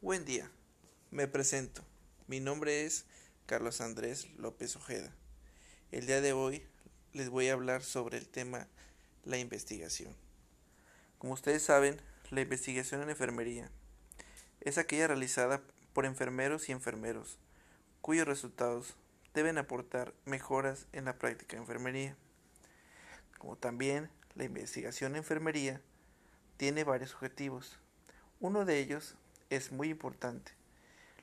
Buen día, me presento. Mi nombre es Carlos Andrés López Ojeda. El día de hoy les voy a hablar sobre el tema la investigación. Como ustedes saben, la investigación en enfermería es aquella realizada por enfermeros y enfermeros cuyos resultados deben aportar mejoras en la práctica de enfermería. Como también la investigación en enfermería tiene varios objetivos. Uno de ellos es muy importante,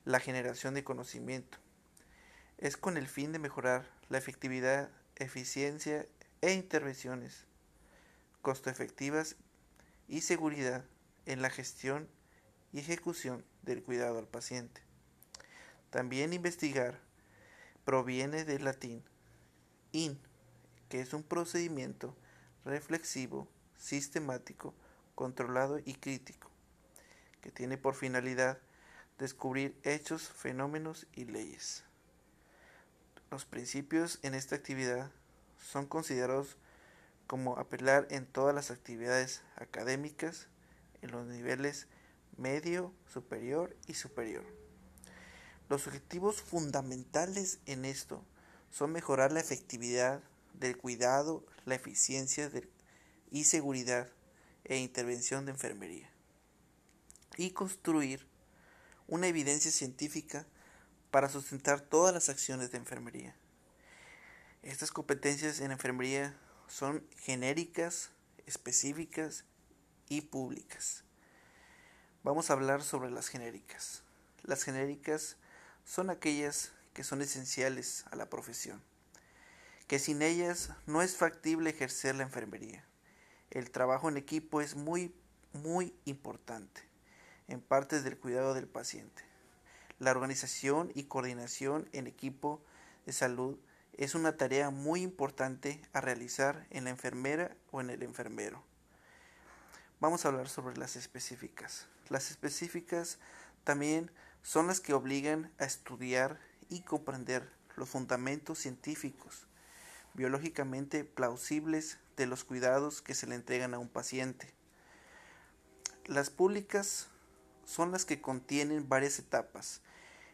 la generación de conocimiento. Es con el fin de mejorar la efectividad, eficiencia e intervenciones costo efectivas y seguridad en la gestión y ejecución del cuidado al paciente. También investigar proviene del latín in, que es un procedimiento reflexivo, sistemático, controlado y crítico que tiene por finalidad descubrir hechos, fenómenos y leyes. Los principios en esta actividad son considerados como apelar en todas las actividades académicas en los niveles medio, superior y superior. Los objetivos fundamentales en esto son mejorar la efectividad del cuidado, la eficiencia y seguridad e intervención de enfermería y construir una evidencia científica para sustentar todas las acciones de enfermería. Estas competencias en enfermería son genéricas, específicas y públicas. Vamos a hablar sobre las genéricas. Las genéricas son aquellas que son esenciales a la profesión, que sin ellas no es factible ejercer la enfermería. El trabajo en equipo es muy, muy importante en partes del cuidado del paciente. La organización y coordinación en equipo de salud es una tarea muy importante a realizar en la enfermera o en el enfermero. Vamos a hablar sobre las específicas. Las específicas también son las que obligan a estudiar y comprender los fundamentos científicos, biológicamente plausibles de los cuidados que se le entregan a un paciente. Las públicas son las que contienen varias etapas.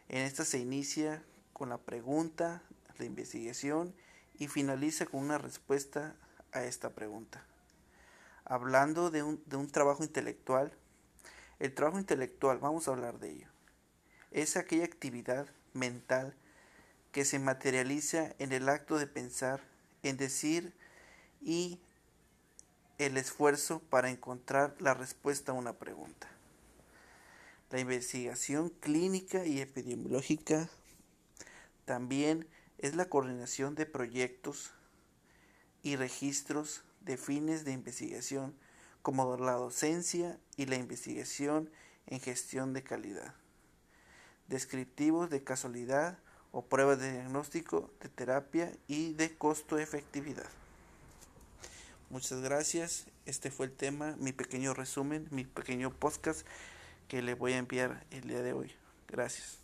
En esta se inicia con la pregunta, la investigación y finaliza con una respuesta a esta pregunta. Hablando de un, de un trabajo intelectual, el trabajo intelectual, vamos a hablar de ello, es aquella actividad mental que se materializa en el acto de pensar, en decir y el esfuerzo para encontrar la respuesta a una pregunta. La investigación clínica y epidemiológica también es la coordinación de proyectos y registros de fines de investigación como la docencia y la investigación en gestión de calidad, descriptivos de casualidad o pruebas de diagnóstico, de terapia y de costo efectividad. Muchas gracias. Este fue el tema, mi pequeño resumen, mi pequeño podcast que le voy a enviar el día de hoy. Gracias.